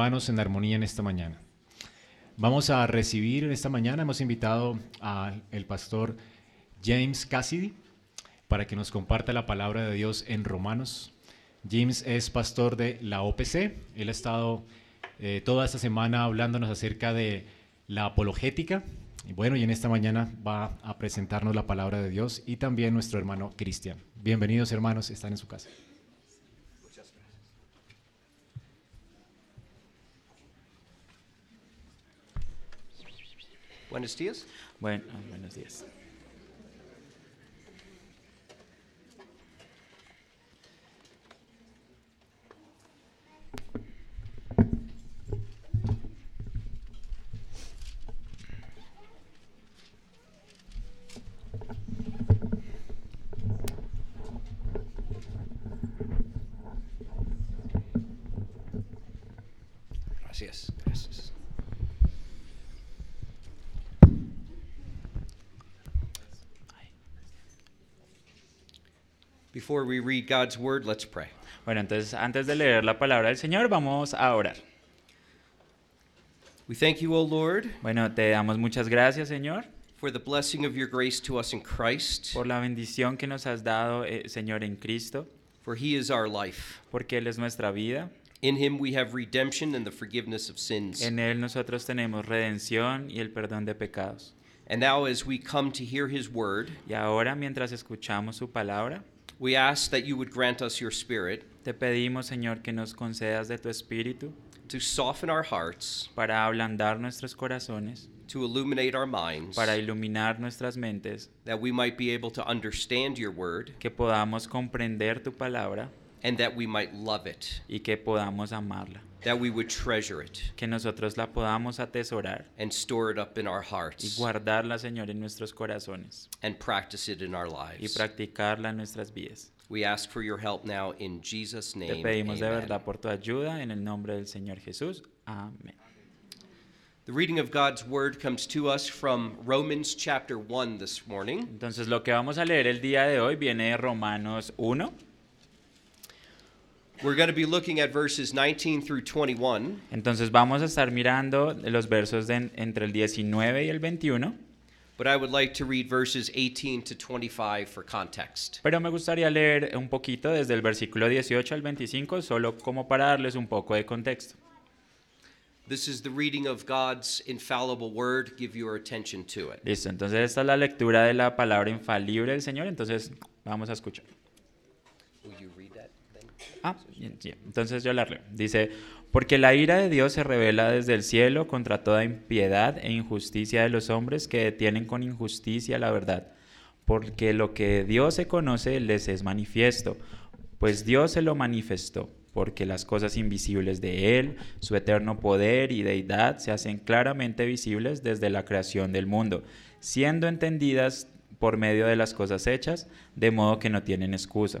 hermanos en armonía en esta mañana. Vamos a recibir en esta mañana, hemos invitado al pastor James Cassidy para que nos comparta la palabra de Dios en Romanos. James es pastor de la OPC, él ha estado eh, toda esta semana hablándonos acerca de la apologética. Y bueno, y en esta mañana va a presentarnos la palabra de Dios y también nuestro hermano Cristian. Bienvenidos hermanos, están en su casa. Buenos días. Bueno, buenos días. Before we read God's word, let's pray. Bueno, entonces antes de leer la palabra del Señor, vamos a orar. We thank you, O Lord, Bueno, te damos muchas gracias, Señor, for the blessing of your grace to us in Christ, por la bendición que nos has dado, eh, Señor, en Cristo, for he is our life. porque Él es nuestra vida. In him we have redemption and the forgiveness of sins. En Él nosotros tenemos redención y el perdón de pecados. And now, as we come to hear his word, Y ahora, mientras escuchamos su palabra, we ask that you would grant us your spirit te pedimos, Señor, que nos concedas de tu espíritu to soften our hearts, para ablandar nuestros corazones, to illuminate our minds, para iluminar nuestras mentes, that we might be able to understand your word, que podamos comprender tu palabra and that we might love it, y que podamos amarla, that we would treasure it que nosotros la podamos atesorar and store it up in our y hearts guardarla, Señor, en nuestros corazones and practice it in our y lives. practicarla en nuestras vidas. We ask for your help now in Jesus' Te name. pedimos de Amen. verdad por tu ayuda en el nombre del Señor Jesús. Amén. The reading of God's word comes to us from Romans chapter 1 this morning. Entonces lo que vamos a leer el día de hoy viene de Romanos 1. We're going to be looking at verses 19 through 21. Entonces vamos a estar mirando los versos de entre el 19 y el 21. But I would like to read verses 18 to 25 for context. Pero me gustaría leer un poquito desde el versículo 18 al 25, solo como para darles un poco de contexto. This is the reading of God's infallible word. Give your attention to it. Listo, entonces esta es la lectura de la palabra infalible del Señor, entonces vamos a escuchar. Will you read that then? Ah. Entonces yo la leo. Dice, porque la ira de Dios se revela desde el cielo contra toda impiedad e injusticia de los hombres que detienen con injusticia la verdad. Porque lo que Dios se conoce les es manifiesto, pues Dios se lo manifestó, porque las cosas invisibles de Él, su eterno poder y deidad se hacen claramente visibles desde la creación del mundo, siendo entendidas por medio de las cosas hechas, de modo que no tienen excusa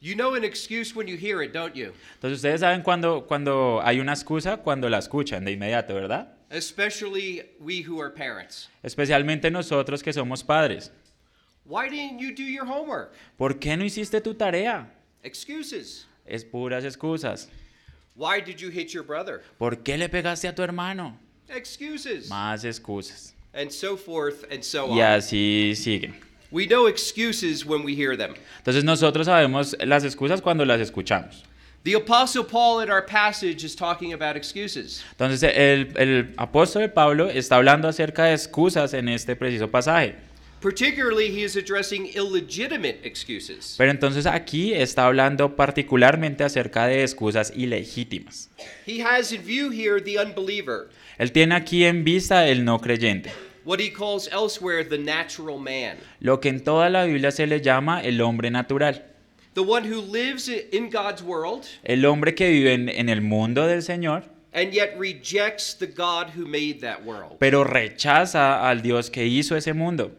You know an excuse when you hear it, don't you? Entonces ustedes saben cuando, cuando hay una excusa, cuando la escuchan de inmediato, ¿verdad? Especially we who are parents. Especialmente nosotros que somos padres. Why didn't you do your homework? ¿Por qué no hiciste tu tarea? Excuses. Es puras excusas. Why did you hit your brother? ¿Por qué le pegaste a tu hermano? Excuses. Más excusas. And so forth and so Y on. así siguen. We know excuses when we hear them. Entonces nosotros sabemos las excusas cuando las escuchamos. The Apostle Paul in our passage is talking about excuses. Entonces el, el apóstol Pablo está hablando acerca de excusas en este preciso pasaje. Particularly, he is addressing illegitimate excuses. Pero entonces aquí está hablando particularmente acerca de excusas ilegítimas. He has in view here the unbeliever, Él tiene aquí en vista el no creyente, what he calls elsewhere the natural man, lo que en toda la Biblia se le llama el hombre natural, the one who lives in God's world el hombre que vive en, en el mundo del Señor, and yet rejects the God who made that world. pero rechaza al Dios que hizo ese mundo.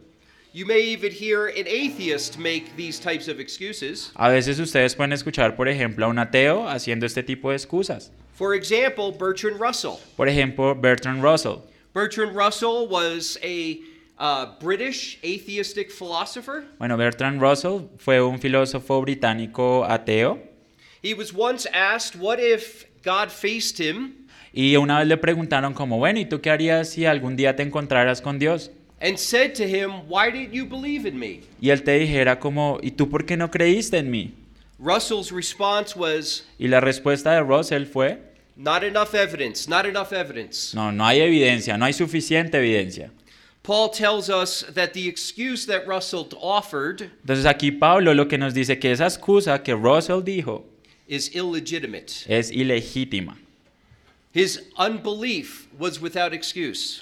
You may even hear an atheist make these types of excuses. A veces ustedes pueden escuchar, por ejemplo, a un ateo haciendo este tipo de excusas. For example, Bertrand Russell. Por ejemplo, Bertrand Russell. Bertrand Russell was a uh, British atheistic philosopher. Bueno, Bertrand Russell fue un filósofo británico ateo He was once asked, What if God faced him y una vez le preguntaron como, bueno, ¿y tú qué harías si algún día te encontraras con Dios? and said to him, Why didn't you believe in me? Y él te dijera como, ¿y tú por qué no creíste en mí? Russell's response was, Y la respuesta de Russell fue, Not enough evidence, not enough evidence. no, no hay evidencia, no hay suficiente evidencia. Paul tells us that the excuse that Russell offered Entonces aquí Pablo lo que nos dice que esa excusa que Russell dijo is illegitimate. es ilegítima. His unbelief was without excuse.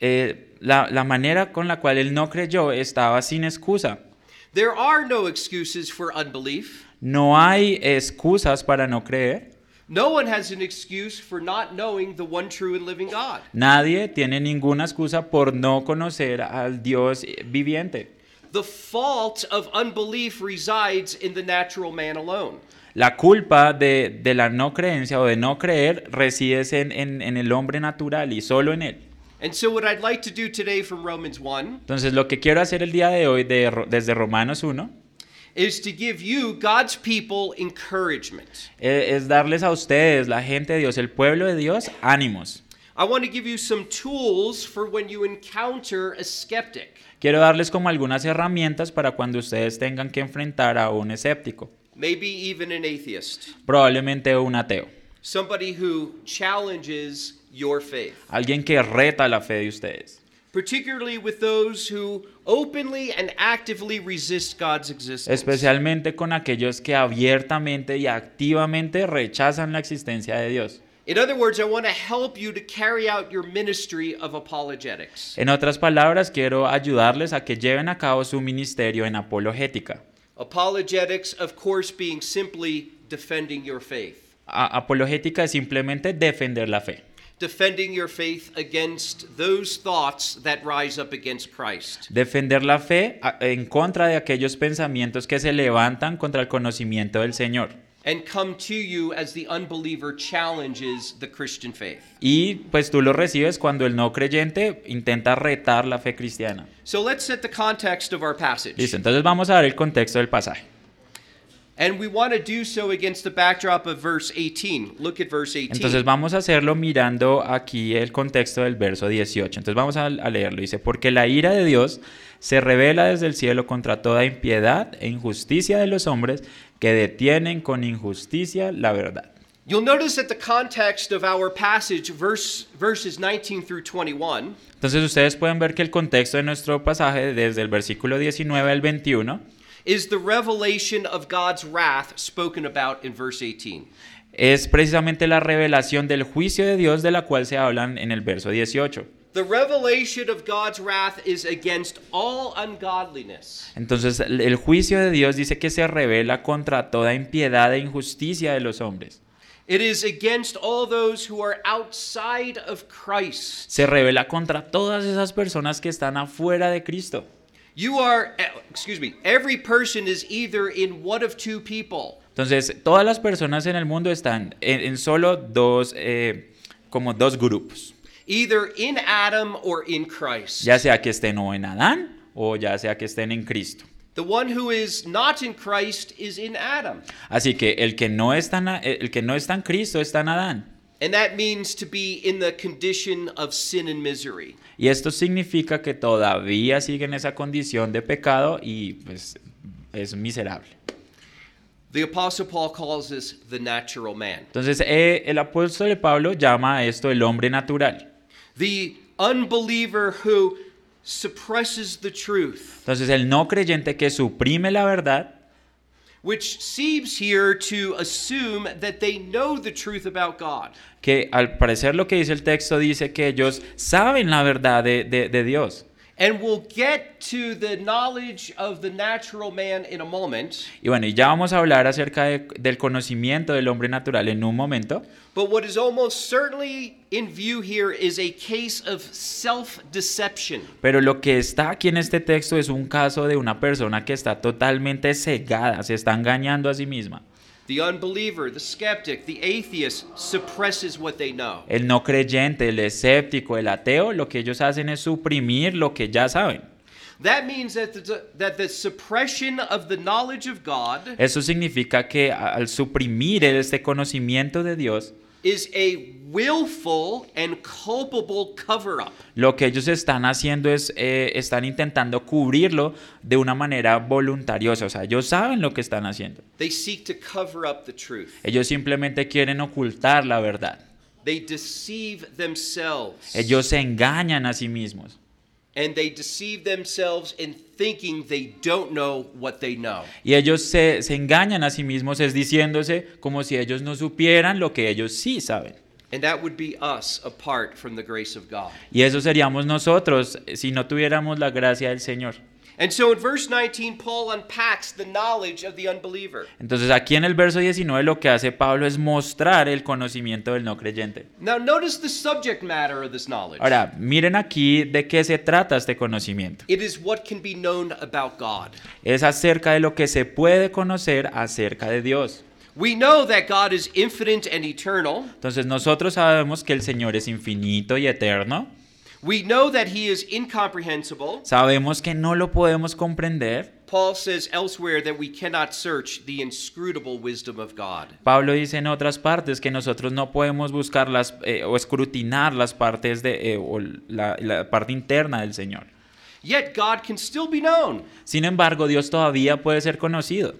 Eh, la, la manera con la cual él no creyó estaba sin excusa. There are no excuses for unbelief. No hay excusas para no creer. No one has an excuse for not knowing the one true and living God. Nadie tiene ninguna excusa por no conocer al Dios viviente. The fault of unbelief resides in the natural man alone. La culpa de, de la no creencia o de no creer reside en, en- en el hombre natural y solo en él. And so, what I'd like to do today from Romans 1 Entonces lo que quiero hacer el día de hoy de desde Romanos 1 is to give you, God's people, encouragement. eh, es darles a ustedes, la gente de Dios, el pueblo de Dios, ánimos. I want to give you some tools for when you encounter a skeptic. Quiero darles como algunas herramientas para cuando ustedes tengan que enfrentar a un escéptico, maybe even an atheist, probablemente un ateo, somebody who challenges your faith, alguien que reta la fe de ustedes. particularly with those who openly and actively resist God's existence. especialmente con aquellos que abiertamente y activamente rechazan la existencia de Dios. In other words, I want to help you to carry out your ministry of apologetics. En otras palabras, quiero ayudarles a que lleven a cabo su ministerio en apologética. Apologetics, of course, being simply defending your faith, A- apologética es simplemente defender la fe, defending your faith against those thoughts that rise up against Christ. defender la fe en contra de aquellos pensamientos que se levantan contra el conocimiento del Señor. And come to you as the unbeliever challenges the Christian faith. Y pues tú lo recibes cuando el no creyente intenta retar la fe cristiana. So let's set the context of our passage. Listo, entonces vamos a ver el contexto del pasaje. And we want to do so against the backdrop of verse 18. Look at verse 18. Entonces vamos a hacerlo mirando aquí el contexto del verso 18. Entonces vamos a, a leerlo. Dice, porque la ira de Dios se revela desde el cielo contra toda impiedad e injusticia de los hombres que detienen con injusticia la verdad. You'll notice that the context of our passage, verse, verses 19 through 21, Entonces ustedes pueden ver que el contexto de nuestro pasaje desde el versículo 19 al 21 is the revelation of God's wrath spoken about in verse 18. es precisamente la revelación del juicio de Dios de la cual se hablan en el verso 18. The revelation of God's wrath is against all ungodliness. Entonces el juicio de Dios dice que se revela contra toda impiedad e injusticia de los hombres. It is against all those who are outside of Christ. Se revela contra todas esas personas que están afuera de Cristo. You are, eh, excuse me, every person is either in one of two people. Entonces todas las personas en el mundo están en, en solo dos, eh, como dos grupos. Either in Adam or in Christ. Ya sea que estén o en Adán o ya sea que estén en Cristo. The one who is not in Christ is in Adam. Así que el que no está en, el que no está en Cristo está en Adán. And that means to be in the condition of sin and misery. Y esto significa que todavía sigue en esa condición de pecado y pues es miserable. The Apostle Paul calls this the natural man. Entonces eh, el apóstol Pablo llama a esto el hombre natural. The unbeliever who suppresses the truth, Entonces el no creyente que suprime la verdad, which seems here to assume that they know the truth about God. que al parecer lo que dice el texto dice que ellos saben la verdad de, de- Dios. And we'll get to the knowledge of the natural man in a moment. Y bueno, y ya vamos a hablar acerca de- del conocimiento del hombre natural en un momento. But what is almost certainly in view here is a case of self deception. Pero lo que está aquí en este texto es un caso de una persona que está totalmente cegada, se está engañando a sí misma. The unbeliever, the skeptic, the atheist suppresses what they know. El no creyente, el escéptico, el ateo, lo que ellos hacen es suprimir lo que ya saben. That means that the, that the suppression of the knowledge of God Eso significa que al suprimir este conocimiento de Dios, is a willful and culpable cover up. lo que ellos están haciendo es, eh, están intentando cubrirlo de una manera voluntariosa. O sea, ellos saben lo que están haciendo. They seek to cover up the truth. Ellos simplemente quieren ocultar la verdad. They deceive themselves. Ellos se engañan a sí mismos. And they deceive themselves in thinking they don't know what they know. Y ellos se, se engañan a sí mismos es diciéndose como si ellos no supieran lo que ellos sí saben. And that would be us apart from the grace of God. Y eso seríamos nosotros si no tuviéramos la gracia del Señor. And so in verse 19, Paul unpacks the knowledge of the unbeliever. Entonces aquí en el verso 19 lo que hace Pablo es mostrar el conocimiento del no creyente. Now, notice the subject matter of this knowledge. Ahora, miren aquí de qué se trata este conocimiento. It is what can be known about God. Es acerca de lo que se puede conocer acerca de Dios. We know that God is infinite and eternal. Entonces nosotros sabemos que el Señor es infinito y eterno. We know that he is incomprehensible. Sabemos que no lo podemos comprender. Paul says elsewhere that we cannot search the inscrutable wisdom of God. Pablo dice en otras partes que nosotros no podemos buscar las, eh, o escrutinar las partes de, eh, o la, la parte interna del Señor. Yet God can still be known. Sin embargo, Dios todavía puede ser conocido.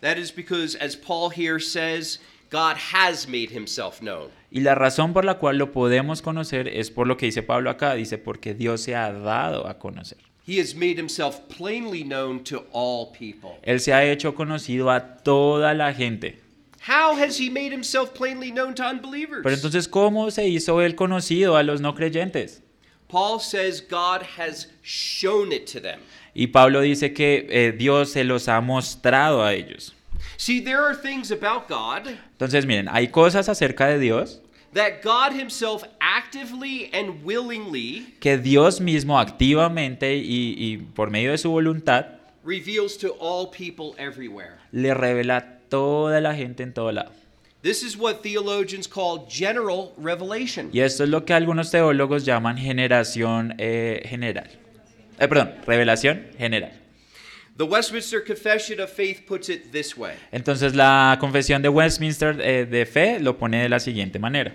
That is because, as Paul here says, God has made himself known. Y la razón por la cual lo podemos conocer es por lo que dice Pablo acá. Dice, porque Dios se ha dado a conocer. He has made himself plainly known to all people. Él se ha hecho conocido a toda la gente. How has he made himself plainly known to unbelievers? Pero entonces, ¿cómo se hizo él conocido a los no creyentes? Paul says God has shown it to them. Y Pablo dice que eh, Dios se los ha mostrado a ellos. See, there are things about God Entonces, miren, hay cosas acerca de Dios that God himself actively and willingly que Dios mismo activamente y, y por medio de su voluntad reveals to all people everywhere. le revela a toda la gente en todo lado. This is what theologians call general revelation. Y esto es lo que algunos teólogos llaman generación eh, general. Eh, perdón, revelación general. The Westminster Confession of Faith puts it this way Entonces la confesión de Westminster eh, de fe lo pone de la siguiente manera.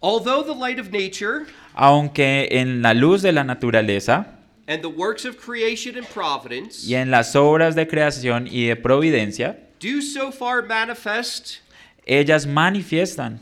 Although the light of nature Aunque en la luz de la naturaleza and the works of creation and providence y en las obras de creación y de providencia, do so far manifest ellas manifiestan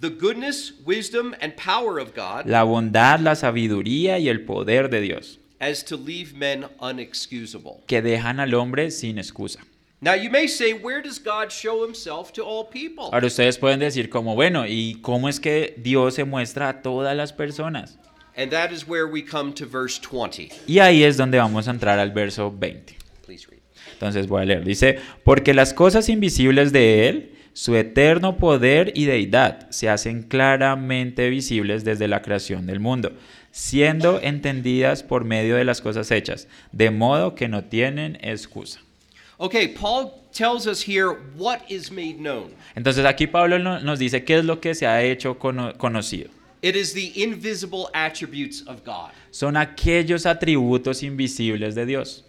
the goodness, wisdom, and power of God la bondad, la sabiduría y el poder de Dios, as to leave men unexcusable. que dejan al hombre sin excusa. Now you may say, where does God show himself to all people? Ahora ustedes pueden decir como, bueno, ¿y cómo es que Dios se muestra a todas las personas? And that is where we come to verse 20. Y ahí es donde vamos a entrar al verso 20. Please read. Entonces voy a leer. Dice, porque las cosas invisibles de Él, su eterno poder y deidad, se hacen claramente visibles desde la creación del mundo, siendo entendidas por medio de las cosas hechas, de modo que no tienen excusa. Okay, Paul tells us here what is made known. Entonces aquí Pablo no- nos dice qué es lo que se ha hecho cono- conocido. It is the invisible attributes of God. Son aquellos atributos invisibles de Dios.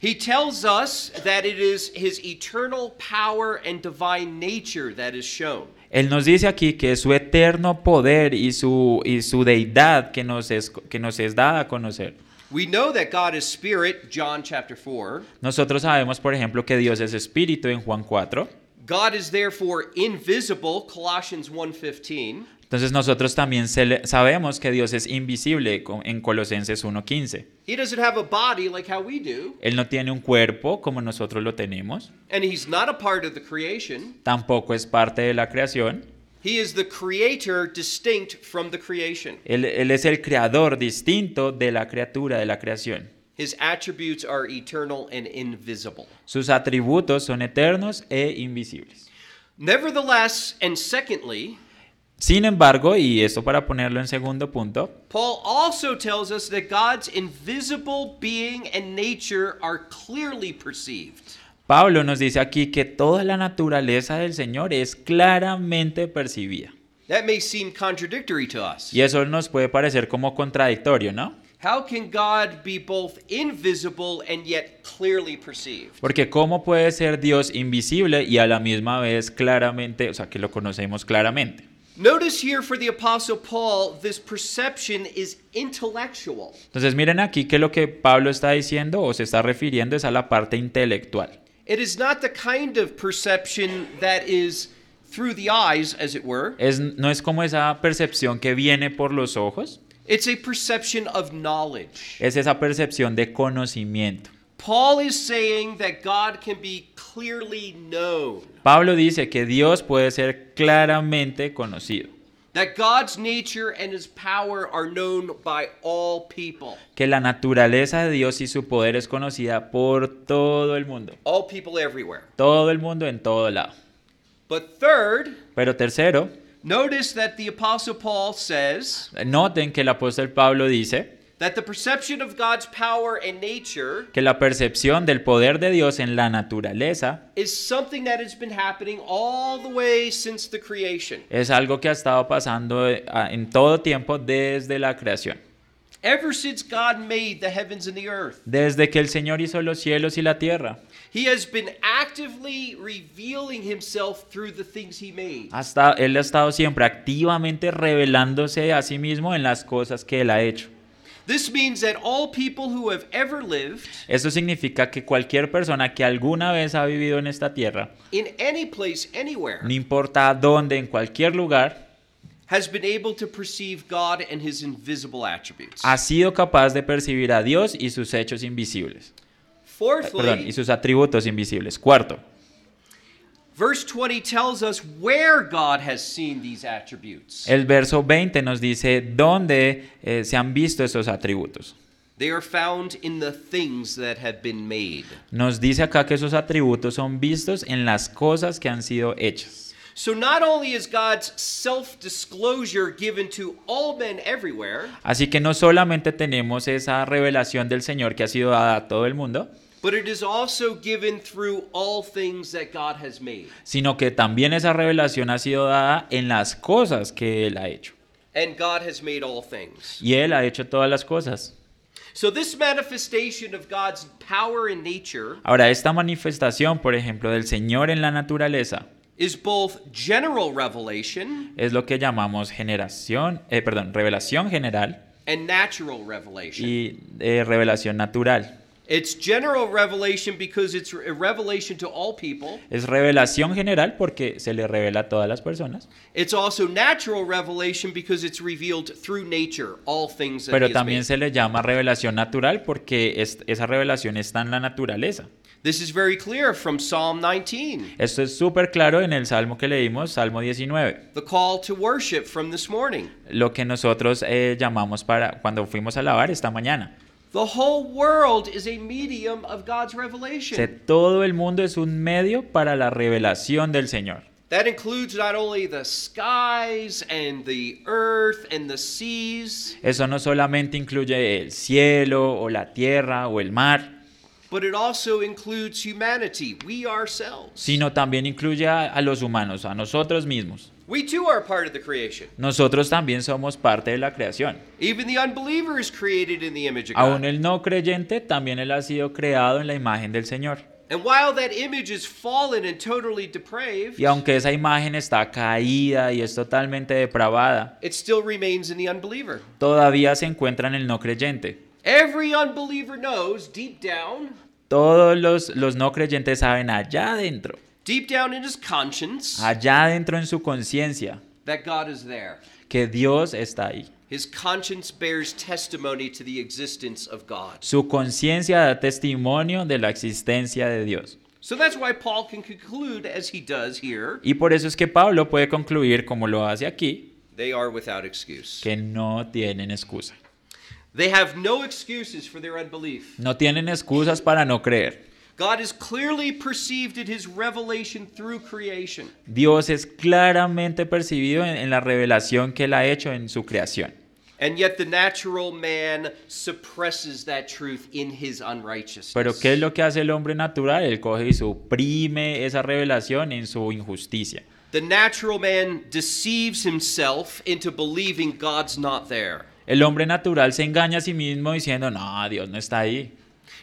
He tells us that it is his eternal power and divine nature that is shown. Él nos dice aquí que es su eterno poder y su, y su deidad que nos, es, que nos es dada a conocer. We know that God is spirit, John chapter 4. Nosotros sabemos, por ejemplo, que Dios es espíritu en Juan 4, God is therefore invisible, Colossians 1:15. Entonces nosotros también sabemos que Dios es invisible en Colosenses 1.15. He doesn't have a body like how we do, Él no tiene un cuerpo como nosotros lo tenemos, and he's not a part of the creation. tampoco es parte de la creación. He is the creator distinct from the creation. Él, él es el creador distinto de la criatura, de la creación. His attributes are eternal and invisible. Sus atributos son eternos e invisibles. Nevertheless, and secondly, Sin embargo, y esto para ponerlo en segundo punto, Paul also tells us that God's invisible being and nature are clearly perceived. Pablo nos dice aquí que toda la naturaleza del Señor es claramente percibida. That may seem contradictory to us. Y eso nos puede parecer como contradictorio, ¿no? How can God be both invisible and yet clearly perceived? Porque ¿cómo puede ser Dios invisible y a la misma vez claramente, o sea, que lo conocemos claramente? Notice here for the Apostle Paul, this perception is intellectual. Entonces miren aquí que lo que Pablo está diciendo o se está refiriendo es a la parte intelectual. It is not the kind of perception that is through the eyes, as it were. Es, no es como esa percepción que viene por los ojos, It's a perception of knowledge. es esa percepción de conocimiento. Paul is saying that God can be clearly known, Pablo dice que Dios puede ser claramente conocido, that God's nature and his power are known by all people, que la naturaleza de Dios y su poder es conocida por todo el mundo, all people everywhere. todo el mundo en todo lado. But third, Pero tercero, notice that the Apostle Paul says noten que el apóstol Pablo dice that the perception of God's power and nature que la percepción del poder de Dios en la naturaleza is something that has been happening all the way since the creation. es algo que ha estado pasando eh, en todo tiempo desde la creación. Ever since God made the heavens and the earth, Desde que el Señor hizo los cielos y la tierra, He has been actively revealing Himself through the things He made. hasta Él ha estado siempre activamente revelándose a sí mismo en las cosas que Él ha hecho. Esto significa que cualquier persona que alguna vez ha vivido en esta tierra, in any place, anywhere, no importa dónde, en cualquier lugar, has been able to perceive God and His invisible attributes. ha sido capaz de percibir a Dios y sus hechos invisibles. Eh, Perdón, Fourthly, y sus atributos invisibles. Cuarto, verse 20 tells us where God has seen these attributes. el verso 20 nos dice dónde eh, se han visto esos atributos. They are found in the things that have been made. Nos dice acá que esos atributos son vistos en las cosas que han sido hechas. So not only is God's self-disclosure given to all men everywhere, Así que no solamente tenemos esa revelación del Señor que ha sido dada a todo el mundo, but it is also given through all things that God has made. sino que también esa revelación ha sido dada en las cosas que Él ha hecho. And God has made all things. Y Él ha hecho todas las cosas. So this manifestation of God's power and nature Ahora, esta manifestación, por ejemplo, del Señor en la naturaleza, is both general revelation es lo que llamamos generación, eh, perdón, revelación general and natural revelation. y eh, revelación natural. It's general revelation because it's a revelation to all people. Es revelación general porque se le revela a todas las personas, It's also natural revelation because it's revealed through nature, all things that he pero has también made. se le llama revelación natural porque es- esa revelación está en la naturaleza. This is very clear from Psalm 19, Esto es súper claro en el salmo que leímos, Salmo 19, the call to worship from this morning. lo que nosotros eh, llamamos para cuando fuimos a lavar esta mañana. The whole world is a medium of God's revelation. todo el mundo es un medio para la revelación del Señor. That includes not only the skies and the earth and the seas, Eso no solamente incluye el cielo o la tierra o el mar, but it also includes humanity, we ourselves. sino también incluye a, a los humanos, a nosotros mismos. We too are part of the creation. Nosotros también somos parte de la creación. Even the unbeliever is created in the image of Aún God. el no creyente también él ha sido creado en la imagen del Señor. And while that image is fallen and totally depraved, Y aunque esa imagen está caída y es totalmente depravada, it still remains in the unbeliever. todavía se encuentra en el no creyente. Every unbeliever knows deep down, Todos los, los no creyentes saben allá adentro, deep down in his conscience, allá adentro en su conciencia, that God is there. que Dios está ahí. His conscience bears testimony to the existence of God. Su conciencia da testimonio de la existencia de Dios. So that's why Paul can conclude, as he does here, Y por eso es que Pablo puede concluir, como lo hace aquí, they are without excuse. que no tienen excusa. They have no excuses for their unbelief. No tienen excusas para no creer. God is clearly perceived in his revelation through creation. Dios es claramente percibido en, en la revelación que él ha hecho en su creación. And yet the natural man suppresses that truth in his unrighteousness. Pero ¿qué es lo que hace el hombre natural? Él coge y suprime esa revelación en su injusticia. The natural man deceives himself into believing God's not there. El hombre natural se engaña a sí mismo diciendo, no, Dios no está ahí.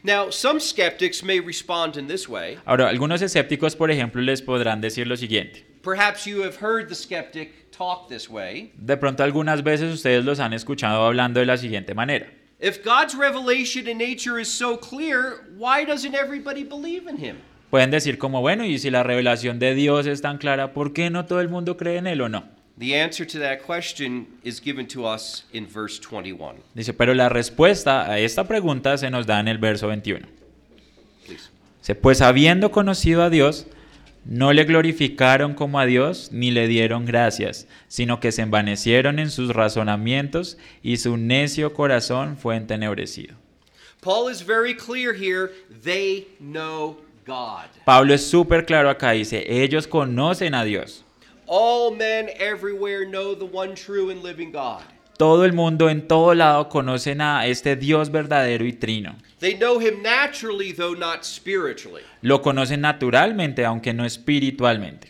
Now, some skeptics may respond in this way. Ahora, algunos escépticos, por ejemplo, les podrán decir lo siguiente. Perhaps you have heard the skeptic talk this way. De pronto algunas veces ustedes los han escuchado hablando de la siguiente manera. If God's revelation in nature is so clear, why doesn't everybody believe in him? Pueden decir como, bueno, y si la revelación de Dios es tan clara, ¿por qué no todo el mundo cree en él o no? The answer to that question is given to us in verse 21. Dice, pero la respuesta a esta pregunta se nos da en el verso 21. Please. Dice, pues habiendo conocido a Dios, no le glorificaron como a Dios ni le dieron gracias, sino que se envanecieron en sus razonamientos y su necio corazón fue entenebrecido. Paul is very clear here. They know God. Pablo es súper claro acá, dice, ellos conocen a Dios. All men everywhere know the one true and living God. Todo el mundo en todo lado conocen a este Dios verdadero y trino. They know him naturally, though not spiritually. Lo conocen naturalmente, aunque no espiritualmente.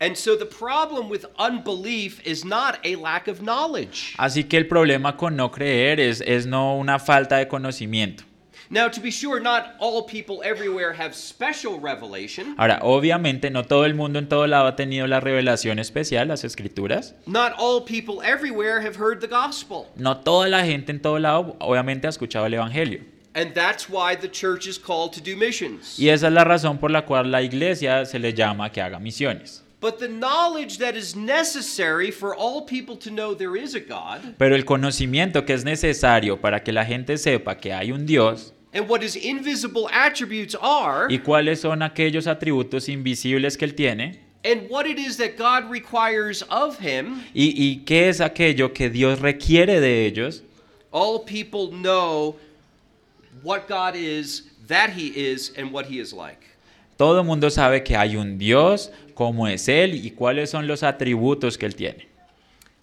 And so the problem with unbelief is not a lack of knowledge. Así que el problema con no creer es, es no una falta de conocimiento. Now, to be sure, not all people everywhere have special revelation. Ahora, obviamente no todo el mundo en todo lado ha tenido la revelación especial, las escrituras. Not all people everywhere have heard the gospel. No toda la gente en todo lado obviamente ha escuchado el Evangelio. And that's why the church is called to do missions. Y esa es la razón por la cual la iglesia se le llama que haga misiones. But the knowledge that is necessary for all people to know there is a God Pero el conocimiento que es necesario para que la gente sepa que hay un Dios and what his invisible attributes are y cuáles son aquellos atributos invisibles que él tiene and what it is that God requires of him, y, y qué es aquello que Dios requiere de ellos, all people know what God is, that he is, and what he is like. todo el mundo sabe que hay un Dios, cómo es Él y cuáles son los atributos que Él tiene.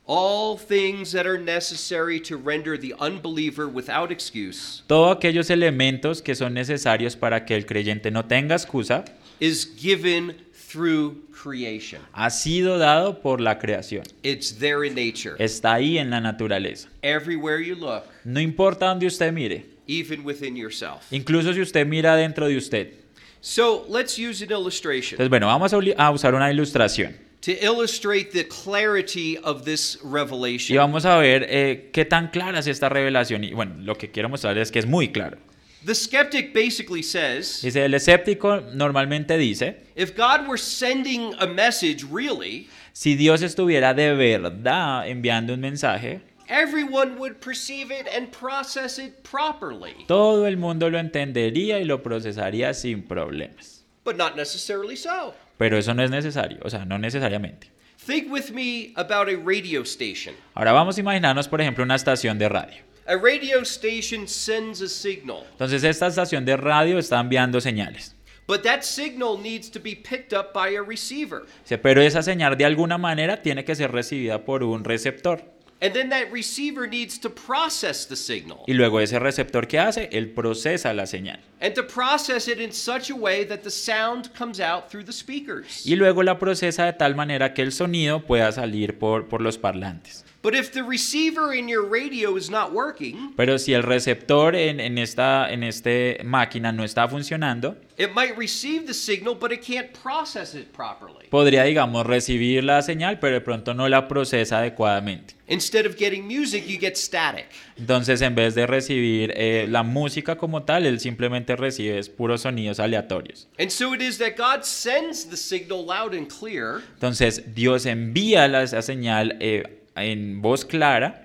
All things that are necessary to render the unbeliever without excuse Todos aquellos elementos que son necesarios para que el creyente no tenga excusa is given through creation. ha sido dado por la creación. It's there in nature. Está ahí en la naturaleza. Everywhere you look, No importa dónde usted mire, even within yourself. incluso si usted mira dentro de usted. So let's use an illustration Entonces, bueno, vamos a usar una ilustración to illustrate the clarity of this y revelation. vamos a ver eh, qué tan clara es esta revelación. Y bueno, lo que quiero mostrar es que es muy claro. The skeptic basically says Dice, el escéptico normalmente dice, if God were sending a message really, si Dios estuviera de verdad enviando un mensaje, everyone would perceive it and process it properly, todo el mundo lo entendería y lo procesaría sin problemas. but not necessarily so. Pero eso no es necesario, o sea, no necesariamente. Think with me about a radio station. Ahora vamos a imaginarnos, por ejemplo, una estación de radio. A radio station sends a signal, Entonces esta estación de radio está enviando señales. but that signal needs to be picked up by a receiver. Dice, Pero esa señal de alguna manera tiene que ser recibida por un receptor. And then that receiver needs to process the signal. Y luego ese receptor que hace, él procesa la señal. And to process it in such a way that the sound comes out through the speakers. Y luego la procesa de tal manera que el sonido pueda salir por, por los parlantes. But if the receiver in your radio is not working, Pero si el receptor en, en esta en este máquina no está funcionando, it might receive the signal, but it can't process it properly. podría, digamos, recibir la señal, pero de pronto no la procesa adecuadamente. Instead of getting music, you get static. Entonces, en vez de recibir eh, la música como tal, él simplemente recibe puros sonidos aleatorios. And so it is that God sends the signal loud and clear, Entonces, Dios envía la, esa señal eh, en voz clara,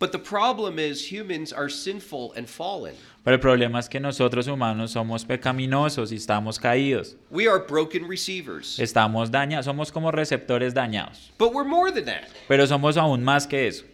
But the problem is humans are sinful and fallen. pero el problema es que nosotros humanos somos pecaminosos y estamos caídos. We are broken receivers. Estamos dañados, somos como receptores dañados. But we're more than that. Pero somos aún más que eso.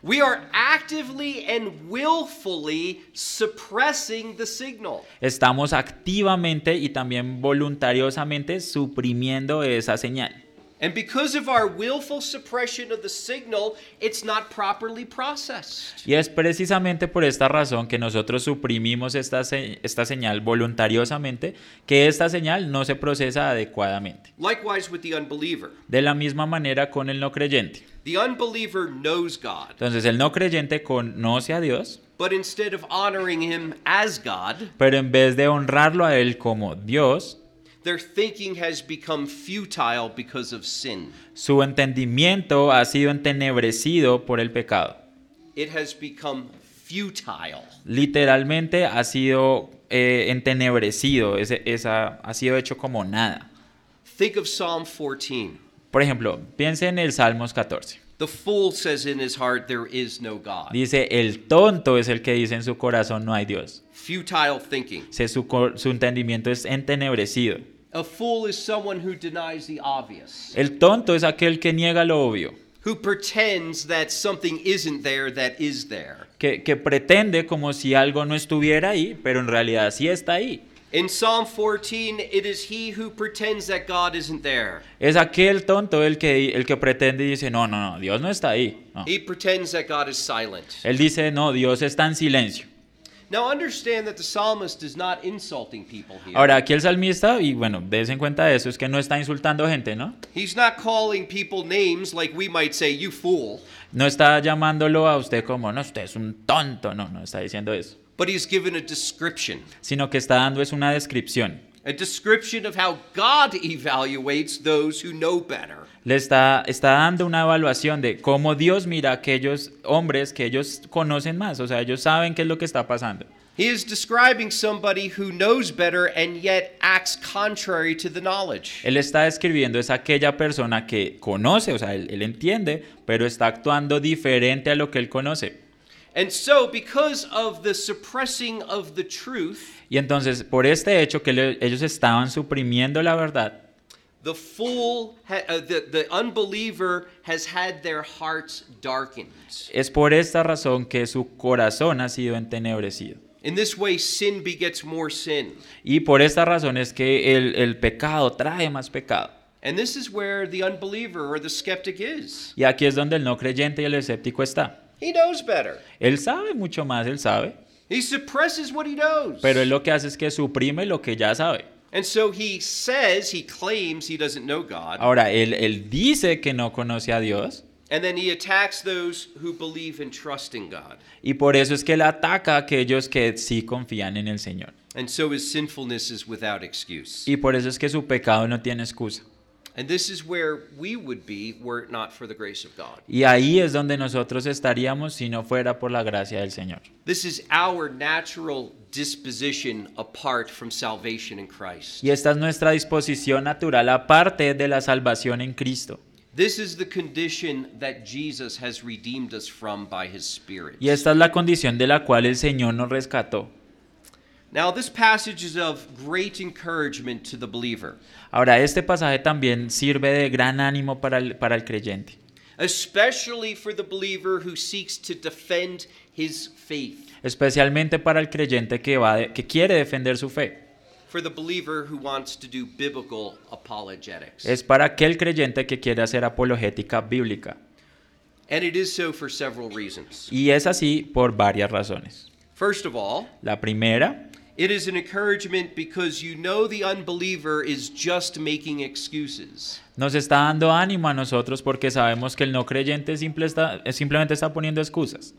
We are actively and willfully suppressing the signal. Estamos activamente y también voluntariosamente suprimiendo esa señal. And because of our willful suppression of the signal, it's not properly processed. Y es precisamente por esta razón que nosotros suprimimos esta, se- esta señal voluntariosamente, que esta señal no se procesa adecuadamente. Likewise with the unbeliever. De la misma manera con el no creyente. The unbeliever knows God, Entonces el no creyente conoce a Dios, but instead of honoring him as God, pero en vez de honrarlo a Él como Dios, their thinking has become futile because of sin. su entendimiento ha sido entenebrecido por el pecado. It has become futile. Literalmente ha sido eh, entenebrecido, ese- esa, ha sido hecho como nada. Think of Psalm 14. Por ejemplo, piense en el Salmos 14. The fool says in his heart, There is no God. Dice, el tonto es el que dice en su corazón no hay Dios. Futile thinking. Se- su, su entendimiento es entenebrecido. A fool is someone who denies the obvious, El tonto es aquel que niega lo obvio, who pretends that something isn't there that is there. que, que pretende como si algo no estuviera ahí, pero en realidad sí está ahí. In Psalm 14, it is he who pretends that God isn't there. Es aquel tonto el que, el que pretende y dice, no, no, no, Dios no está ahí. No. He pretends that God is silent. Él dice, no, Dios está en silencio. Ahora, aquí el salmista, y bueno, des en cuenta de eso, es que no está insultando gente, ¿no? He's not calling people names like we might say, you fool. No está llamándolo a usted como, no, usted es un tonto, no, no está diciendo eso. But he's given a description. Sino que está dando es una descripción. A description of how God evaluates those who know better. Le está, está dando una evaluación de cómo Dios mira a aquellos hombres que ellos conocen más, o sea, ellos saben qué es lo que está pasando. He is describing somebody who knows better and yet acts contrary to the knowledge. Él está describiendo es aquella persona que conoce, o sea, él, él entiende, pero está actuando diferente a lo que él conoce. And so, because of the suppressing of the truth, Y entonces, por este hecho que le- ellos estaban suprimiendo la verdad, the fool, ha- uh, the, the unbeliever has had their hearts darkened. es por esta razón que su corazón ha sido entenebrecido. In this way, sin begets more sin. Y por esta razón es que el, el pecado trae más pecado. And this is where the unbeliever or the skeptic is. Y aquí es donde el no creyente y el escéptico está. He knows better. Él sabe mucho más, él sabe, He suppresses what he knows. pero él lo que hace es que suprime lo que ya sabe. And so he says, he claims he doesn't know God, Ahora, él, él dice que no conoce a Dios and then he attacks those who believe and trust in God. y por eso es que él ataca a aquellos que sí confían en el Señor. And so his sinfulness is without excuse. Y por eso es que su pecado no tiene excusa. Y ahí es donde nosotros estaríamos si no fuera por la gracia del Señor. This is our natural disposition apart from salvation in Christ. Y esta es nuestra disposición natural aparte de la salvación en Cristo. This is the condition that Jesus has redeemed us from by his Spirit. Y esta es la condición de la cual el Señor nos rescató. Now, this passage is of great encouragement to the believer, Ahora, este pasaje también sirve de gran ánimo para el, para el creyente, especially for the believer who seeks to defend his faith, especialmente para el creyente que, va de- que quiere defender su fe. for the believer who wants to do biblical apologetics. Es para aquel creyente que quiere hacer apologética bíblica. And it is so for several reasons. Y es así por varias razones. First of all, La primera it is an encouragement because you know the unbeliever is just making excuses. nos está dando ánimo a nosotros porque sabemos que el no creyente simple está- simplemente está poniendo excusas.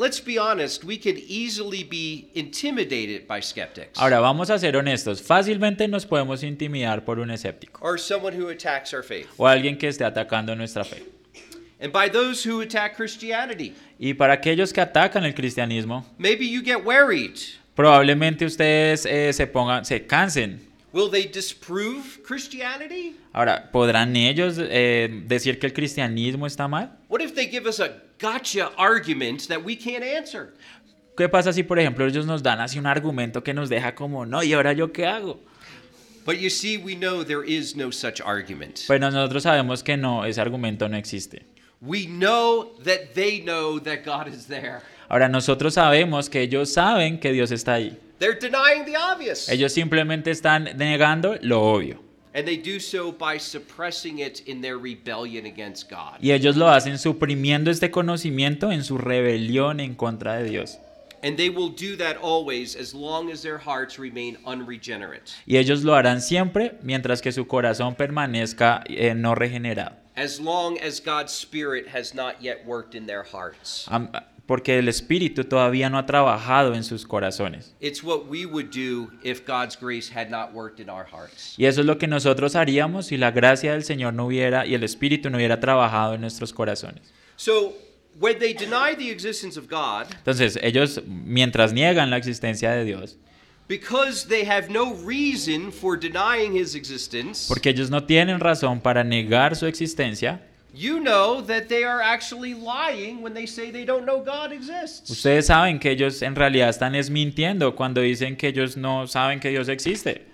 Let's be honest, we can easily be intimidated by skeptics Ahora, vamos a ser honestos. Fácilmente nos podemos intimidar por un escéptico or someone who attacks our faith, o alguien que esté atacando nuestra fe. and by those who attack Christianity. Y para aquellos que atacan el cristianismo, Maybe you get worried. Probablemente ustedes eh, se pongan, se cansen Will they disprove Christianity? Ahora, ¿podrán ellos eh, decir que el cristianismo está mal? What if they give us a gotcha argument that we can't answer? ¿Qué pasa si, por ejemplo, ellos nos dan así un argumento que nos deja como, no, ¿y ahora yo qué hago? But you see, we know there is no such argument. Pero nosotros sabemos que no, ese argumento no existe. We know that they know that God is there. Ahora, nosotros sabemos que ellos saben que Dios está ahí. They're denying the obvious. Ellos simplemente están negando lo obvio. And they do so by suppressing it in their rebellion against God. Y ellos lo hacen suprimiendo este conocimiento en su rebelión en contra de Dios. And they will do that always as long as their hearts remain unregenerate. Y ellos lo harán siempre mientras que su corazón permanezca eh, no regenerado. As long as God's Spirit has not yet worked in their hearts. Porque el Espíritu todavía no ha trabajado en sus corazones. Y eso es lo que nosotros haríamos si la gracia del Señor no hubiera y el Espíritu no hubiera trabajado en nuestros corazones. So, when they deny the existence of God, Entonces, ellos, mientras niegan la existencia de Dios, because they have no reason for denying his existence, porque ellos no tienen razón para negar su existencia, you know that they are actually lying when they say they don't know God exists. ustedes saben que ellos en realidad están es mintiendo cuando dicen que ellos no saben que Dios existe.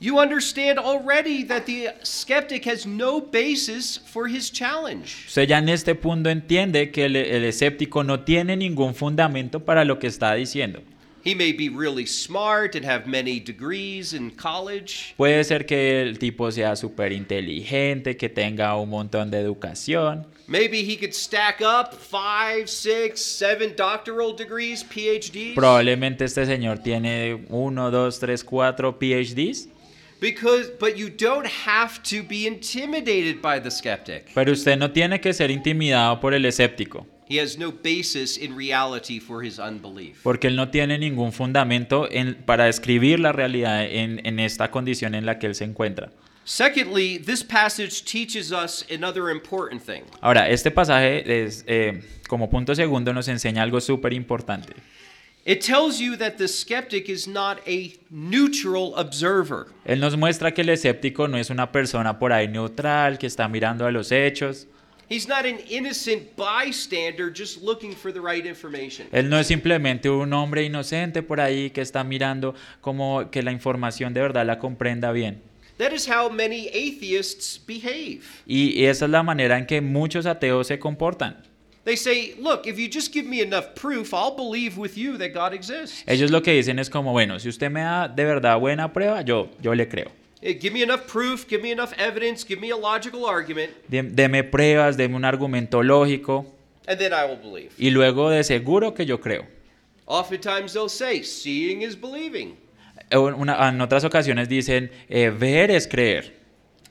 You understand already that the skeptic has no basis for his challenge. Usted ya en este punto entiende que el, el escéptico no tiene ningún fundamento para lo que está diciendo. He may be really smart and have many degrees in college. Puede ser que el tipo sea súper inteligente, que tenga un montón de educación. Maybe he could stack up five, six, seven doctoral degrees, PhDs. Probablemente este señor tiene uno, dos, tres, cuatro PhDs, Because, but you don't have to be intimidated by the skeptic. pero usted no tiene que ser intimidado por el escéptico, He has no basis in reality for his unbelief. porque él no tiene ningún fundamento en- para describir la realidad en, en esta condición en la que él se encuentra. Secondly, this passage teaches us another important thing. Ahora, este pasaje es, eh, como punto segundo nos enseña algo súper importante. It tells you that the skeptic is not a neutral observer. Él nos muestra que el escéptico no es una persona por ahí neutral que está mirando a los hechos. He's not an innocent bystander just looking for the right information. Él no es simplemente un hombre inocente por ahí que está mirando como que la información de verdad la comprenda bien. That is how many atheists behave. Y, esa es la manera en que muchos ateos se comportan. They say, Look, if you just give me enough proof, I'll believe with you that God exists. Ellos lo que dicen es como, bueno, si usted me da de verdad buena prueba, yo, yo le creo. Give me enough proof, give me enough evidence, give me a logical argument, Deme pruebas, deme un argumento lógico and then I will believe. y luego de seguro que yo creo. Oftentimes they'll say, Seeing is believing, Eh, una- en otras ocasiones dicen, eh, ver es creer.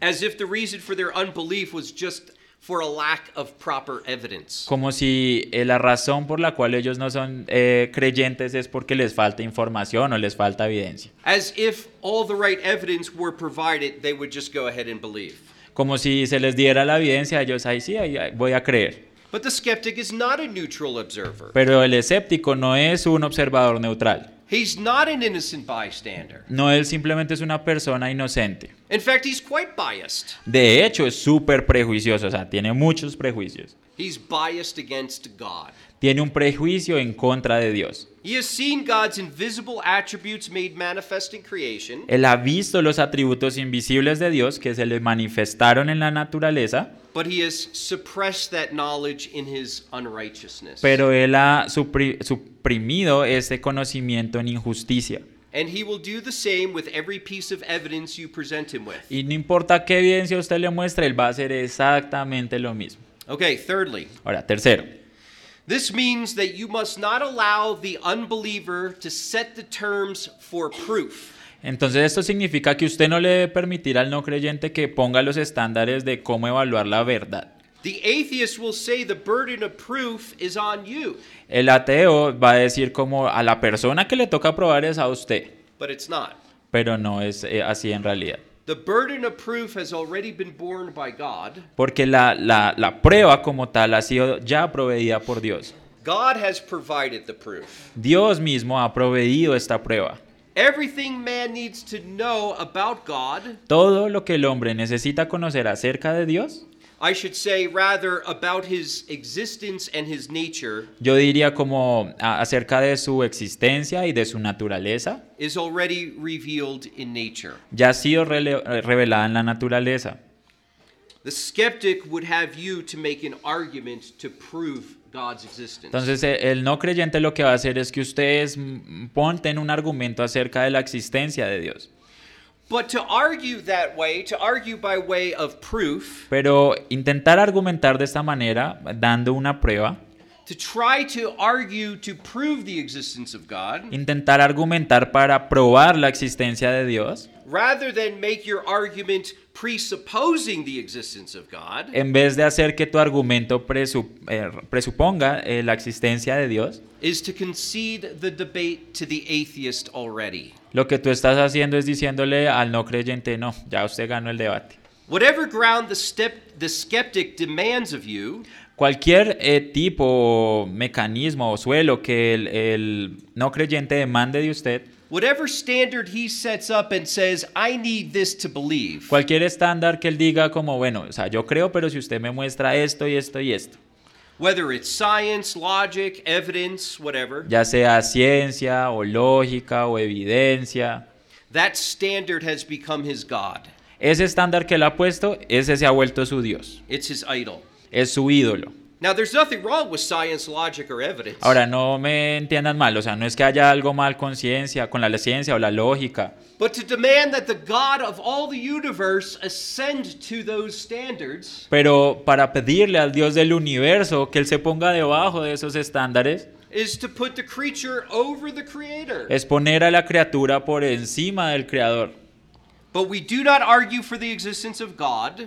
as if the reason for their unbelief was just for a lack of proper evidence. Como si eh, la razón por la cual ellos no son eh, creyentes es porque les falta información o les falta evidencia. As if all the right evidence were provided, they would just go ahead and believe. Como si se les diera la evidencia, ellos ahí sí, ahí ahí voy a creer. But the skeptic is not a neutral observer. Pero el escéptico no es un observador neutral. He's not an innocent bystander. No, él simplemente es una persona inocente. In fact, he's quite biased. De hecho, es súper prejuicioso, o sea, tiene muchos prejuicios. He's biased against God. Tiene un prejuicio en contra de Dios. He has seen God's invisible attributes made manifest in creation, Él ha visto los atributos invisibles de Dios que se le manifestaron en la naturaleza, but he has suppressed that knowledge in his unrighteousness. pero él ha supri- suprimido ese conocimiento en injusticia. And he will do the same with every piece of evidence you present him with. Y no importa qué evidencia usted le muestre, él va a hacer exactamente lo mismo. Okay, thirdly, Ahora, tercero, this means that you must not allow the unbeliever to set the terms for proof. entonces esto significa que usted no le debe permitir al no creyente que ponga los estándares de cómo evaluar la verdad. The atheist will say the burden of proof is on you, El ateo va a decir como a la persona que le toca probar es a usted, but it's not. pero no es eh, así en realidad. The burden of proof has already been borne by God. Porque la, la, la prueba como tal ha sido ya proveída por Dios. God has provided the proof. Dios mismo ha proveído esta prueba. Everything man needs to know about God, Todo lo que el hombre necesita conocer acerca de Dios, I should say rather about his existence and his nature, yo diría como acerca de su existencia y de su naturaleza, is already revealed in nature. ya ha sido eh, revelada en la naturaleza. The skeptic would have you to make an argument to prove God's existence. Entonces eh, el no creyente lo que va a hacer es que ustedes ponten un argumento acerca de la existencia de Dios. But to argue that way, to argue by way of proof, Pero intentar argumentar de esta manera, dando una prueba, to try to argue to prove the existence of God, intentar argumentar para probar la existencia de Dios, rather than make your argument presupposing the existence of God, en vez de hacer que tu argumento presu- eh, presuponga eh, la existencia de Dios, is to concede the debate to the atheist already. lo que tú estás haciendo es diciéndole al no creyente, no, ya usted ganó el debate. Whatever ground the, step, the skeptic demands of you, Cualquier eh, tipo, mecanismo o suelo que el, el no creyente demande de usted, whatever standard he sets up and says, I need this to believe, cualquier estándar que él diga como, bueno, o sea, yo creo, pero si usted me muestra esto y esto y esto, whether it's science, logic, evidence, whatever, ya sea ciencia o lógica o evidencia, that standard has become his God. ese estándar que él ha puesto, ese se ha vuelto su Dios, It's his idol. Es su ídolo. Now, there's nothing wrong with science, logic, or evidence. Ahora, no me entiendan mal, o sea, no es que haya algo mal con ciencia, con la ciencia o la lógica, But to demand that the God of all the universe ascend to those standards pero para pedirle al Dios del universo que él se ponga debajo de esos estándares, is to put the creature over the creator. es poner a la criatura por encima del creador.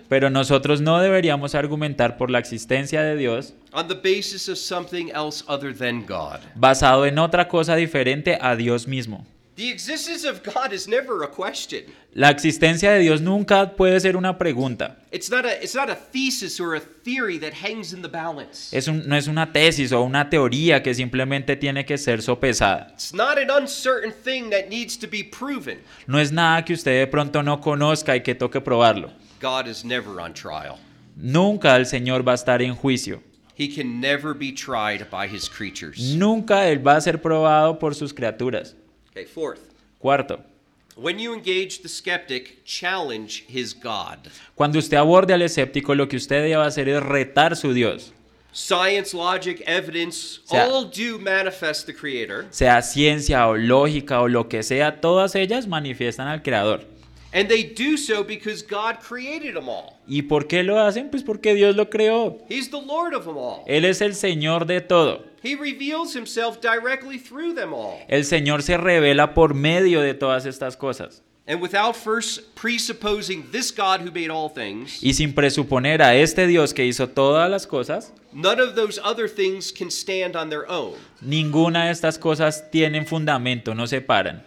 Pero nosotros no deberíamos argumentar por la existencia de Dios on the basis of something else other than God. basado en otra cosa diferente a Dios mismo. The existence of God is never a question. La existencia de Dios nunca puede ser una pregunta. It's not a it's not a thesis or a theory that hangs in the balance. Es un- no es una tesis o una teoría que simplemente tiene que ser sopesada. It's not an uncertain thing that needs to be proven. No es nada que usted de pronto no conozca y que toque probarlo. God is never on trial. Nunca el Señor va a estar en juicio. He can never be tried by his creatures. Nunca Él va a ser probado por sus criaturas. Okay, fourth. Cuarto, When you engage the skeptic, challenge his God. cuando usted aborde al escéptico, lo que usted debe hacer es retar su Dios. Science, logic, evidence sea- all do manifest the Creator, Sea ciencia o lógica o lo que sea, todas ellas manifiestan al Creador. and they do so because God created them all. ¿Y por qué lo hacen? Pues porque Dios lo creó. He's the Lord of them all. Él es el Señor de todo. He reveals himself directly through them all. El Señor se revela por medio de todas estas cosas. And without first presupposing this God who made all things, Y sin presuponer a este Dios que hizo todas las cosas, none of those other things can stand on their own. ninguna de estas cosas tienen fundamento, no se paran.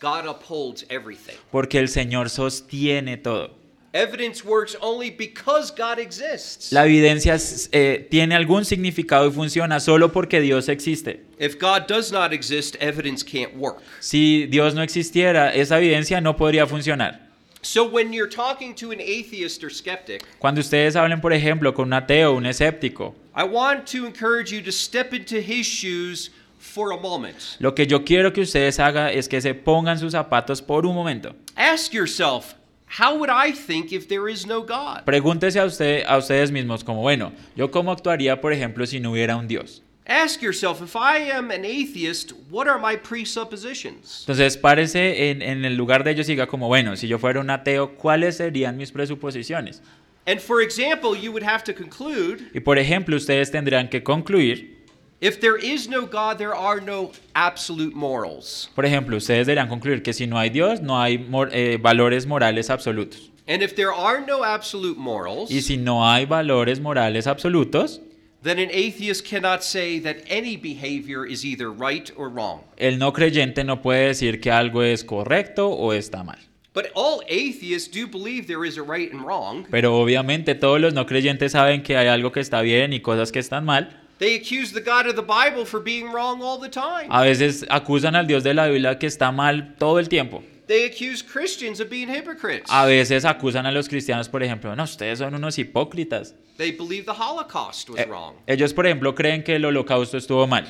God upholds everything. Porque el Señor sostiene todo. Evidence works only because God exists. La evidencia eh, tiene algún significado y funciona solo porque Dios existe. If God does not exist, evidence can't work. Si Dios no existiera, esa evidencia no podría funcionar. So when you're talking to an atheist or skeptic, Cuando ustedes hablen, por ejemplo, con un ateo, un escéptico, I want to encourage you to step into his shoes for a moment. lo que yo quiero que ustedes hagan es que se pongan sus zapatos por un momento. Ask yourself, how would I think if there is no God? Pregúntese a, usted, a ustedes mismos como, bueno, ¿yo cómo actuaría, por ejemplo, si no hubiera un Dios? Ask yourself, if I am an atheist, what are my presuppositions? Entonces, párese en, en el lugar de ellos y diga como, bueno, si yo fuera un ateo, ¿cuáles serían mis presuposiciones? And for example, you would have to conclude Y por ejemplo, ustedes tendrán que concluir, if there is no God, there are no absolute morals. por ejemplo, ustedes deberán concluir que si no hay Dios, no hay mor- eh, valores morales absolutos. And if there are no absolute morals, Y si no hay valores morales absolutos, then an atheist cannot say that any behavior is either right or wrong. el no creyente no puede decir que algo es correcto o está mal. But all atheists do believe there is a right and wrong. Pero obviamente todos los no creyentes saben que hay algo que está bien y cosas que están mal. They accuse the God of the Bible for being wrong all the time. A veces acusan al Dios de la Biblia que está mal todo el tiempo. They accuse Christians of being hypocrites. A veces acusan a los cristianos, por ejemplo, no, ustedes son unos hipócritas. They believe the Holocaust was Eh, wrong. ellos, por ejemplo, creen que el holocausto estuvo mal.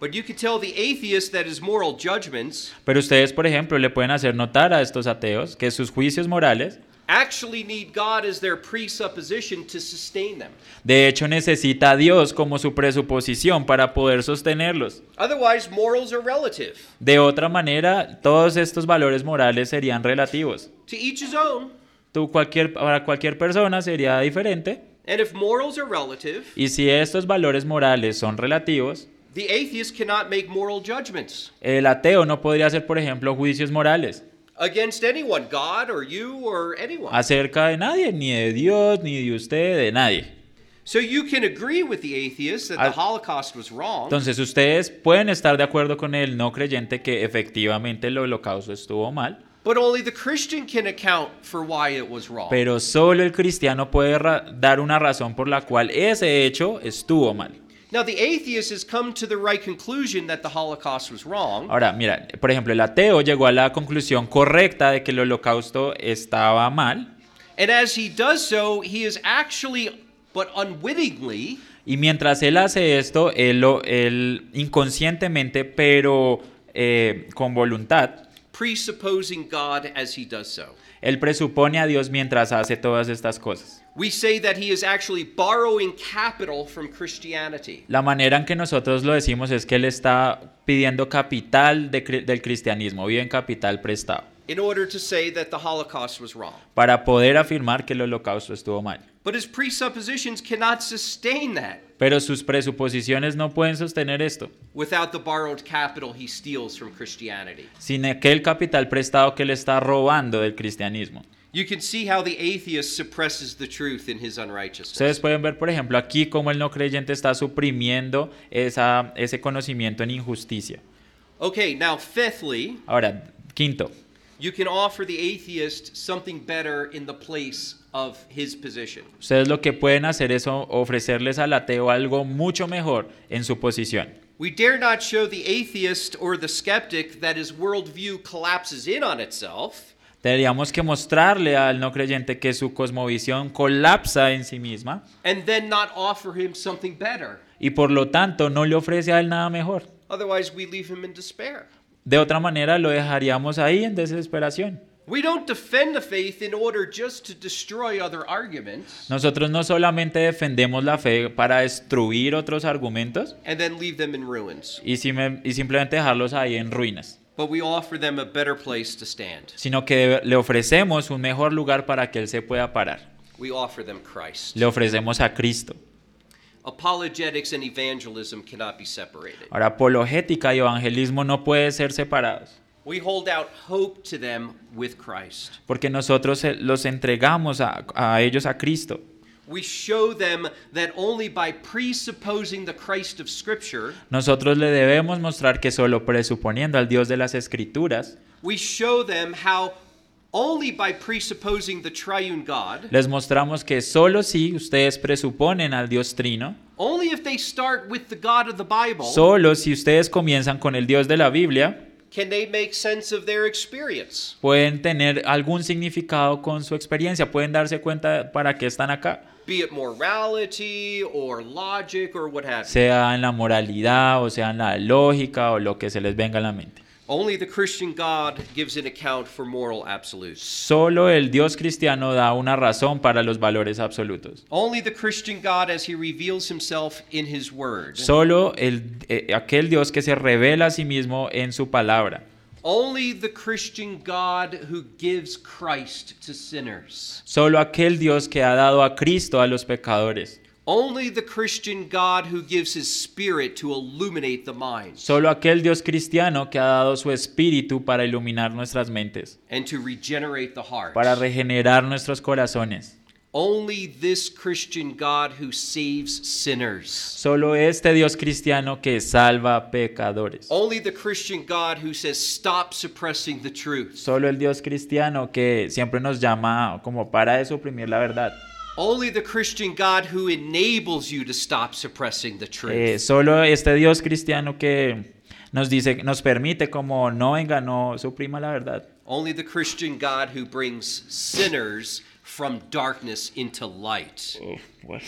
But you could tell the atheist that his moral judgments Pero ustedes, por ejemplo, le pueden hacer notar a estos ateos que sus juicios morales, actually need God as their presupposition to sustain them. de hecho, necesita a Dios como su presuposición para poder sostenerlos. Otherwise, morals are relative. De otra manera, todos estos valores morales serían relativos. To each his own. Tú, cualquier, para cualquier persona sería diferente. And if morals are relative, Y si estos valores morales son relativos, the atheist cannot make moral judgments el ateo no podría hacer, por ejemplo, juicios morales against anyone, God or you or anyone. acerca de nadie, ni de Dios, ni de usted, de nadie. So you can agree with the atheist that the Holocaust was wrong, Entonces ustedes pueden estar de acuerdo con el no creyente que efectivamente el holocausto estuvo mal, but only the Christian can account for why it was wrong. pero solo el cristiano puede dar una razón por la cual ese hecho estuvo mal. Now, the atheist has come to the right conclusion that the Holocaust was wrong, Ahora, mira, por ejemplo, el ateo llegó a la conclusión correcta de que el holocausto estaba mal, and as he does so, he is actually, but unwittingly, y mientras él hace esto, él, inconscientemente, pero eh, con voluntad, presupposing God as he does so. Él presupone a Dios mientras hace todas estas cosas. We say that he is actually borrowing capital from Christianity. La manera en que nosotros lo decimos es que él está pidiendo capital de del cristianismo, bien capital prestado, in order to say that the Holocaust was wrong. para poder afirmar que el holocausto estuvo mal. But his presuppositions cannot sustain that Pero sus presuposiciones no pueden sostener esto, without the borrowed capital he steals from Christianity. sin aquel capital prestado que él está robando del cristianismo. You can see how the atheist suppresses the truth in his unrighteousness. Ustedes pueden ver, por ejemplo, aquí cómo el no creyente está suprimiendo esa, ese conocimiento en injusticia. Okay, now, fifthly, Ahora, quinto, you can offer the atheist something better in the place of his position. ustedes lo que pueden hacer es ofrecerles al ateo algo mucho mejor en su posición. We dare not show the atheist or the skeptic that his worldview collapses in on itself. Tendríamos que mostrarle al no creyente que su cosmovisión colapsa en sí misma and then not offer him something better. y por lo tanto no le ofrece a él nada mejor. Otherwise, we leave him in despair. De otra manera lo dejaríamos ahí en desesperación. We don't defend the faith in order just to destroy other arguments Nosotros no solamente defendemos la fe para destruir otros argumentos and then leave them in ruins, y, sim- y simplemente dejarlos ahí en ruinas, but we offer them a better place to stand. sino que le ofrecemos un mejor lugar para que él se pueda parar. We offer them Christ. Le ofrecemos a Cristo. Apologetics and evangelism cannot be separated. Ahora, apologética y evangelismo no pueden ser separados, We hold out hope to them with Christ. porque nosotros eh, los entregamos a, a ellos a Cristo. We show them that only by presupposing the Christ of Scripture, Nosotros le debemos mostrar que solo presuponiendo al Dios de las Escrituras, we show them how only by presupposing the triune God, les mostramos que solo si ustedes presuponen al Dios Trino, only if they start with the God of the Bible, solo si ustedes comienzan con el Dios de la Biblia, can they make sense of their experience. pueden tener algún significado con su experiencia, pueden darse cuenta para qué están acá, Be it morality or logic or what have you. sea en la moralidad o sea en la lógica o lo que se les venga a la mente. Only the Christian God gives an account for moral absolutes. Solo el Dios cristiano da una razón para los valores absolutos. Only the Christian God as he reveals himself in his word. Solo el, eh, aquel Dios que se revela a sí mismo en su palabra. Only the Christian God who gives Christ to sinners. Solo aquel Dios que ha dado a Cristo a los pecadores. Only the Christian God who gives his spirit to illuminate the minds Solo aquel Dios cristiano que ha dado su espíritu para iluminar nuestras mentes, and to regenerate the heart. para regenerar nuestros corazones. Only this Christian God who saves sinners. Solo este Dios cristiano que salva pecadores. Only the Christian God who says, stop suppressing the truth. Solo el Dios cristiano que siempre nos llama como para de suprimir la verdad. Only the Christian God who enables you to stop suppressing the truth. Eh, solo este Dios cristiano que nos dice, nos permite como no venga, no suprima la verdad. Only the Christian God who brings sinners from darkness into light. What?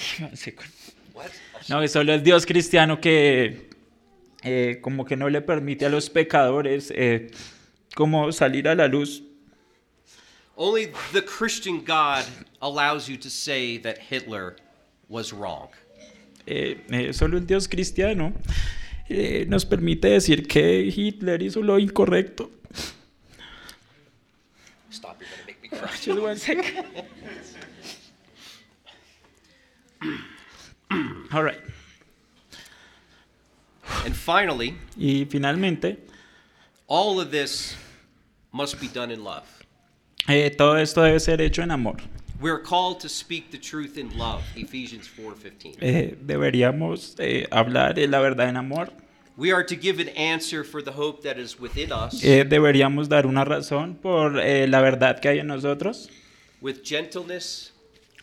No, es solo el Dios cristiano que eh, como que no le permite a los pecadores eh, como salir a la luz. Only the Christian God allows you to say that Hitler was wrong. Eh, eh, solo el Dios cristiano eh, nos permite decir que Hitler hizo lo incorrecto. Stop, you're gonna make me cry. Just one second. All right. And finally, Y finalmente, all of this must be done in love. Eh, todo esto debe ser hecho en amor. We're called to speak the truth in love, Ephesians 4:15. Eh, deberíamos eh, hablar de la verdad en amor. We are to give an answer for the hope that is within us Eh, deberíamos dar una razón por la verdad que hay en nosotros, with gentleness.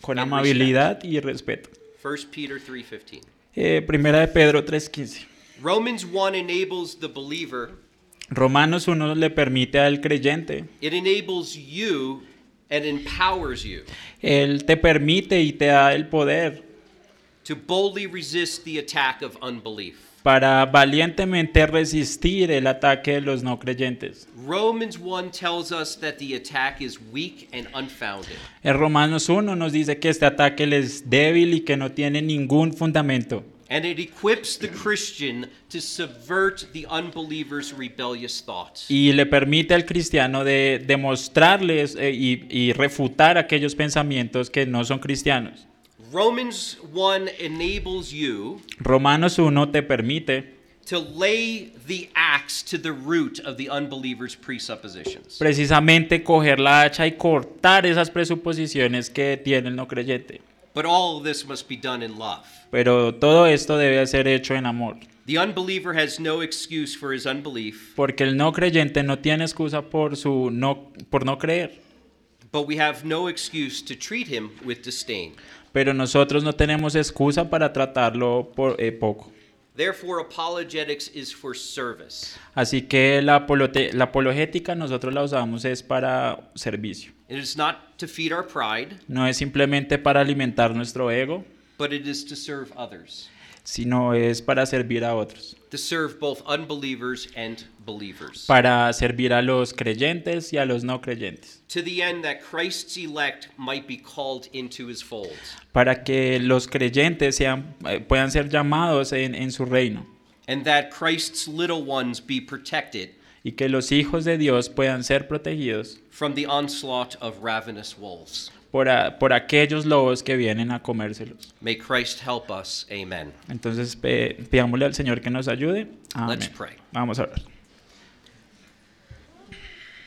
con And amabilidad y respeto. 1 Peter 3:15. Primera de Pedro 3:15. Romans 1 enables the believer. Romanos 1 le permite al creyente, It enables you and empowers you Él te permite y te da el poder to boldly resist the attack of unbelief. para valientemente resistir el ataque de los no creyentes. Romans 1 tells us that the attack is weak and unfounded. En Romanos 1 nos dice que este ataque es débil y que no tiene ningún fundamento. And it equips the Christian to subvert the unbeliever's rebellious thoughts. Y le permite al cristiano de demostrarles eh, y, y refutar aquellos pensamientos que no son cristianos. Romans 1 enables you Romanos 1 te permite to lay the axe to the root of the unbeliever's presuppositions. precisamente coger la hacha y cortar esas presuposiciones que tiene el no creyente. But all of this must be done in love. Pero todo esto debe ser hecho en amor, The unbeliever has no excuse for his unbelief, porque el no creyente no tiene excusa por su no por no creer, but we have no excuse to treat him with disdain. pero nosotros no tenemos excusa para tratarlo por eh, poco. Therefore, apologetics is for service. Así que la, apologética nosotros la usamos es para servicio. It is not to feed our pride, No es simplemente para alimentar nuestro ego, but it is to serve others, sino es para servir a otros, to serve both unbelievers and believers, para servir a los creyentes y a los no creyentes, to the end that Christ's elect might be called into his fold. para que los creyentes sean, eh, puedan ser llamados en, en su reino and that Christ's little ones be protected y que los hijos de Dios puedan ser protegidos from the onslaught of ravenous wolves. Por, a- por aquellos lobos que vienen a comérselos. May Christ help us. Amen. Entonces pe- pidámosle al Señor que nos ayude. Amén. Let's pray. Vamos a orar.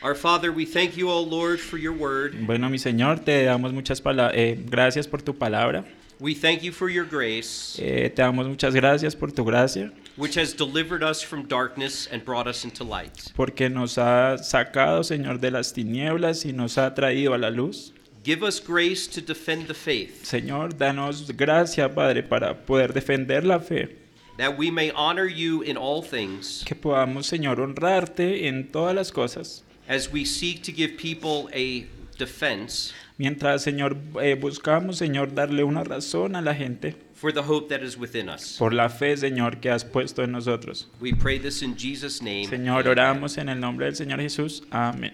Our Father, we thank you, O Lord, for your word. Bueno, mi Señor, te damos muchas eh, gracias por tu palabra. We thank you for your grace, Eh, te damos muchas gracias por tu gracia, which has delivered us from darkness and brought us into light. porque nos ha sacado, Señor, de las tinieblas y nos ha traído a la luz. Give us grace to defend the faith, Señor, danos gracia, Padre, para poder defender la fe. that we may honor you in all things, Que podamos, Señor, honrarte en todas las cosas. as we seek to give people a defense Mientras, Señor, eh, buscamos, Señor, darle una razón a la gente for the hope that is within us. por la fe, Señor, que has puesto en nosotros. We pray this in Jesus' name. Señor, oramos en el nombre del Señor Jesús. Amén.